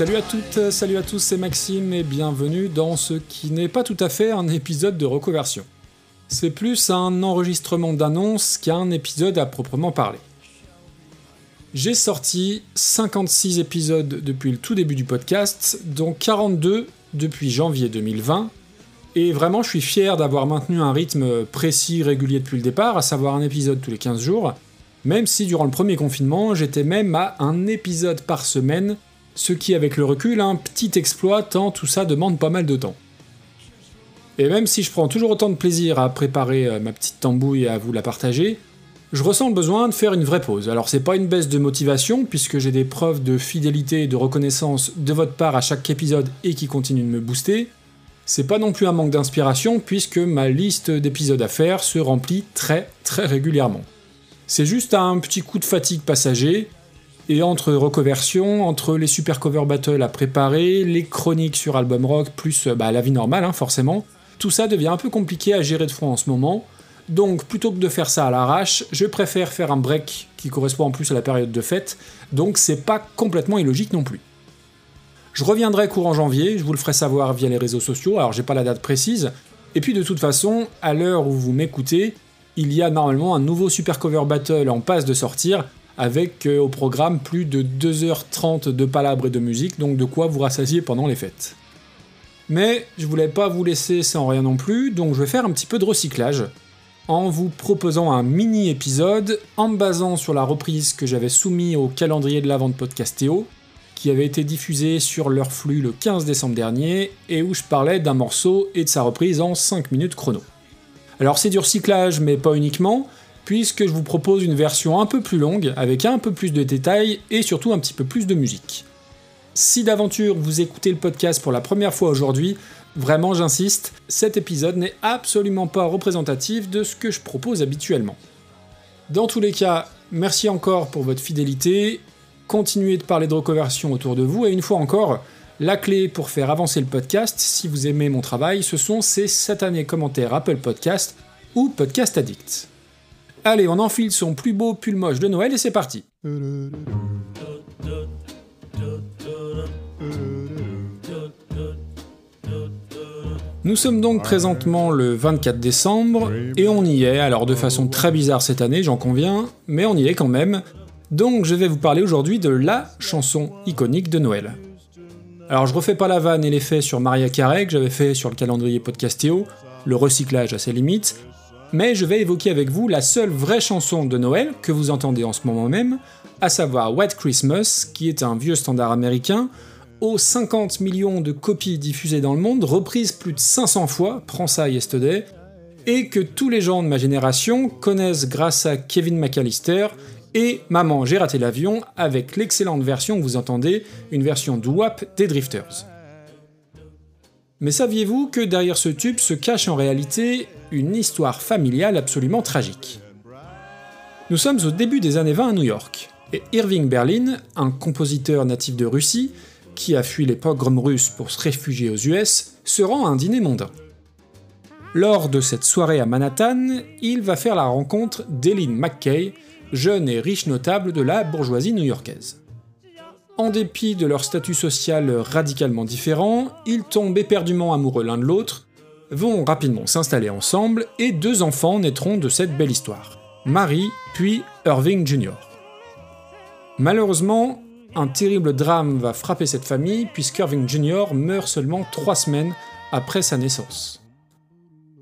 Salut à toutes, salut à tous, c'est Maxime et bienvenue dans ce qui n'est pas tout à fait un épisode de reconversion. C'est plus un enregistrement d'annonce qu'un épisode à proprement parler. J'ai sorti 56 épisodes depuis le tout début du podcast, dont 42 depuis janvier 2020, et vraiment je suis fier d'avoir maintenu un rythme précis, régulier depuis le départ, à savoir un épisode tous les 15 jours, même si durant le premier confinement j'étais même à un épisode par semaine ce qui avec le recul un petit exploit tant tout ça demande pas mal de temps. Et même si je prends toujours autant de plaisir à préparer euh, ma petite tambouille et à vous la partager, je ressens le besoin de faire une vraie pause. Alors c'est pas une baisse de motivation puisque j'ai des preuves de fidélité et de reconnaissance de votre part à chaque épisode et qui continuent de me booster. C'est pas non plus un manque d'inspiration puisque ma liste d'épisodes à faire se remplit très très régulièrement. C'est juste un petit coup de fatigue passager et entre reconversion, entre les super cover battles à préparer, les chroniques sur album rock, plus euh, bah, la vie normale, hein, forcément, tout ça devient un peu compliqué à gérer de front en ce moment. Donc plutôt que de faire ça à l'arrache, je préfère faire un break qui correspond en plus à la période de fête, donc c'est pas complètement illogique non plus. Je reviendrai courant janvier, je vous le ferai savoir via les réseaux sociaux, alors j'ai pas la date précise, et puis de toute façon, à l'heure où vous m'écoutez, il y a normalement un nouveau Super Cover Battle en passe de sortir, avec euh, au programme plus de 2h30 de palabres et de musique, donc de quoi vous rassasier pendant les fêtes. Mais je voulais pas vous laisser sans rien non plus, donc je vais faire un petit peu de recyclage, en vous proposant un mini épisode en me basant sur la reprise que j'avais soumis au calendrier de la vente Podcastéo, qui avait été diffusé sur leur flux le 15 décembre dernier, et où je parlais d'un morceau et de sa reprise en 5 minutes chrono. Alors c'est du recyclage, mais pas uniquement, puisque je vous propose une version un peu plus longue, avec un peu plus de détails et surtout un petit peu plus de musique. Si d'aventure vous écoutez le podcast pour la première fois aujourd'hui, vraiment j'insiste, cet épisode n'est absolument pas représentatif de ce que je propose habituellement. Dans tous les cas, merci encore pour votre fidélité, continuez de parler de reconversion autour de vous, et une fois encore, la clé pour faire avancer le podcast, si vous aimez mon travail, ce sont ces satanés commentaires Apple Podcast ou Podcast Addict. Allez, on enfile son plus beau pull moche de Noël et c'est parti. Nous sommes donc présentement le 24 décembre et on y est, alors de façon très bizarre cette année, j'en conviens, mais on y est quand même. Donc je vais vous parler aujourd'hui de LA chanson iconique de Noël. Alors je refais pas la vanne et l'effet sur Maria Carey que j'avais fait sur le calendrier Podcastéo, le recyclage à ses limites, mais je vais évoquer avec vous la seule vraie chanson de Noël que vous entendez en ce moment même, à savoir White Christmas, qui est un vieux standard américain, aux 50 millions de copies diffusées dans le monde, reprises plus de 500 fois, prends ça yesterday, et que tous les gens de ma génération connaissent grâce à Kevin McAllister et Maman j'ai raté l'avion avec l'excellente version que vous entendez, une version WAP des Drifters. Mais saviez-vous que derrière ce tube se cache en réalité une histoire familiale absolument tragique? Nous sommes au début des années 20 à New York, et Irving Berlin, un compositeur natif de Russie, qui a fui les pogroms russes pour se réfugier aux US, se rend à un dîner mondain. Lors de cette soirée à Manhattan, il va faire la rencontre d'Eileen McKay, jeune et riche notable de la bourgeoisie new-yorkaise en dépit de leur statut social radicalement différent, ils tombent éperdument amoureux l'un de l'autre, vont rapidement s'installer ensemble et deux enfants naîtront de cette belle histoire, Marie puis Irving Jr. Malheureusement, un terrible drame va frapper cette famille puisqu'Irving Jr. meurt seulement trois semaines après sa naissance.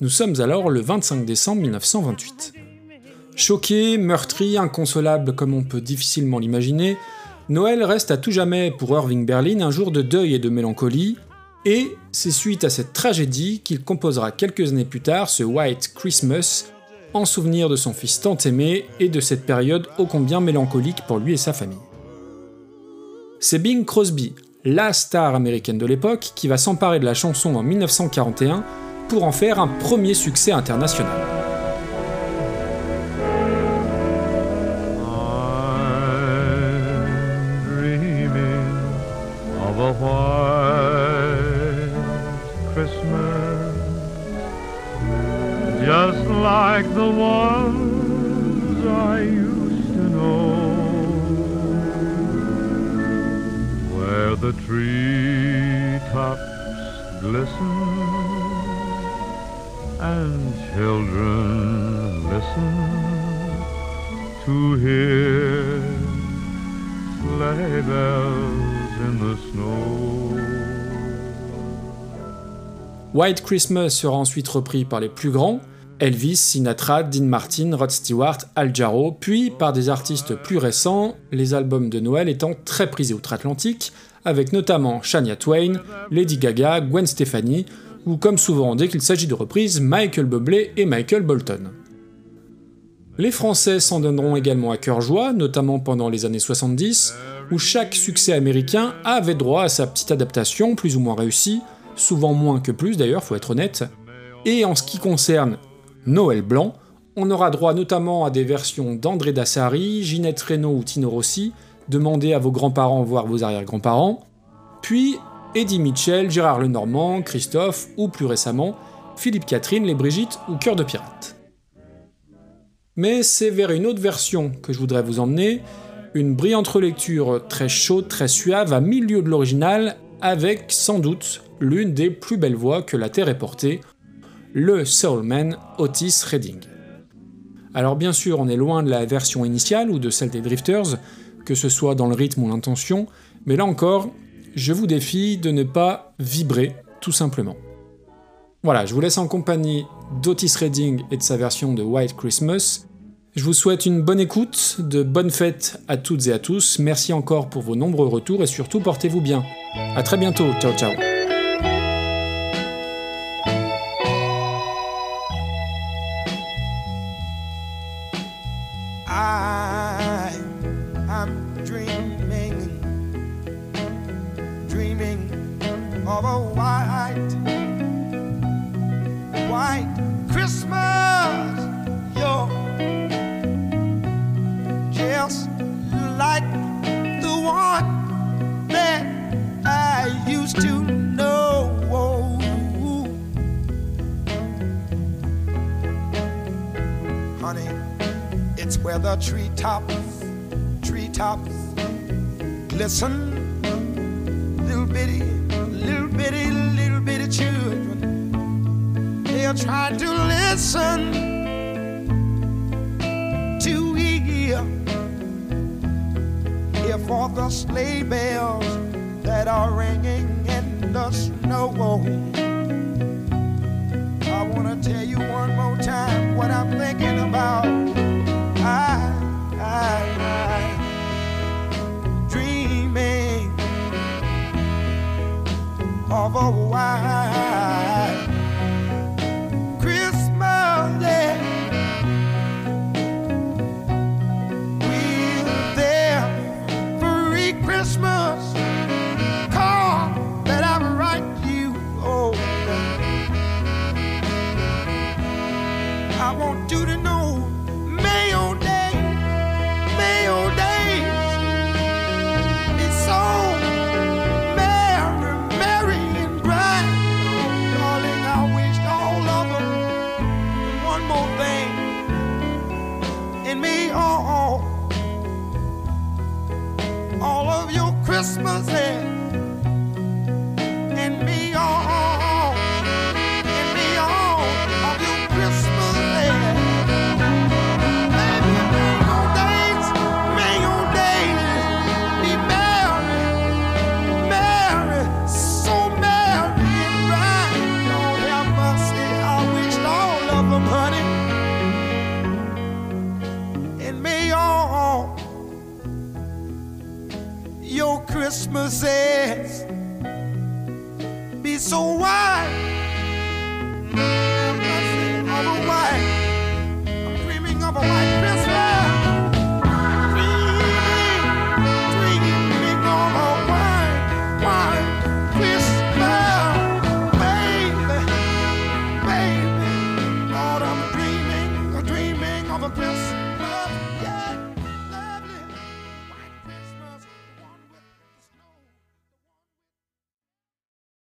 Nous sommes alors le 25 décembre 1928. Choqué, meurtri, inconsolable comme on peut difficilement l'imaginer, Noël reste à tout jamais pour Irving Berlin un jour de deuil et de mélancolie, et c'est suite à cette tragédie qu'il composera quelques années plus tard ce White Christmas en souvenir de son fils tant aimé et de cette période ô combien mélancolique pour lui et sa famille. C'est Bing Crosby, la star américaine de l'époque, qui va s'emparer de la chanson en 1941 pour en faire un premier succès international. of a white Christmas, just like the ones I used to know, where the tree tops glisten and children listen to hear sleigh bells. White Christmas sera ensuite repris par les plus grands, Elvis, Sinatra, Dean Martin, Rod Stewart, Al Jarreau, puis par des artistes plus récents, les albums de Noël étant très prisés outre-Atlantique, avec notamment Shania Twain, Lady Gaga, Gwen Stefani, ou comme souvent dès qu'il s'agit de reprises, Michael Bublé et Michael Bolton. Les Français s'en donneront également à cœur joie, notamment pendant les années 70, où chaque succès américain avait droit à sa petite adaptation plus ou moins réussie, souvent moins que plus d'ailleurs, faut être honnête. Et en ce qui concerne Noël Blanc, on aura droit notamment à des versions d'André Dassari, Ginette Renault ou Tino Rossi, demandez à vos grands-parents voire vos arrière-grands-parents, puis Eddie Mitchell, Gérard Lenormand, Christophe ou plus récemment Philippe Catherine, Les Brigitte ou Cœur de Pirate. Mais c'est vers une autre version que je voudrais vous emmener, une brillante relecture très chaude, très suave, à mille lieues de l'original, avec sans doute l'une des plus belles voix que la Terre ait portée, le Soulman Otis Redding. Alors bien sûr, on est loin de la version initiale ou de celle des Drifters, que ce soit dans le rythme ou l'intention, mais là encore, je vous défie de ne pas vibrer, tout simplement. Voilà, je vous laisse en compagnie d'Otis Redding et de sa version de White Christmas. Je vous souhaite une bonne écoute, de bonnes fêtes à toutes et à tous. Merci encore pour vos nombreux retours et surtout portez-vous bien. A très bientôt, ciao ciao. The treetops, treetops glisten. Little bitty, little bitty, little bitty children. They are trying to listen to hear, hear for the sleigh bells that are ringing in the snow. I wanna tell you one more time what I'm thinking about. Christmas Christmases. Be so white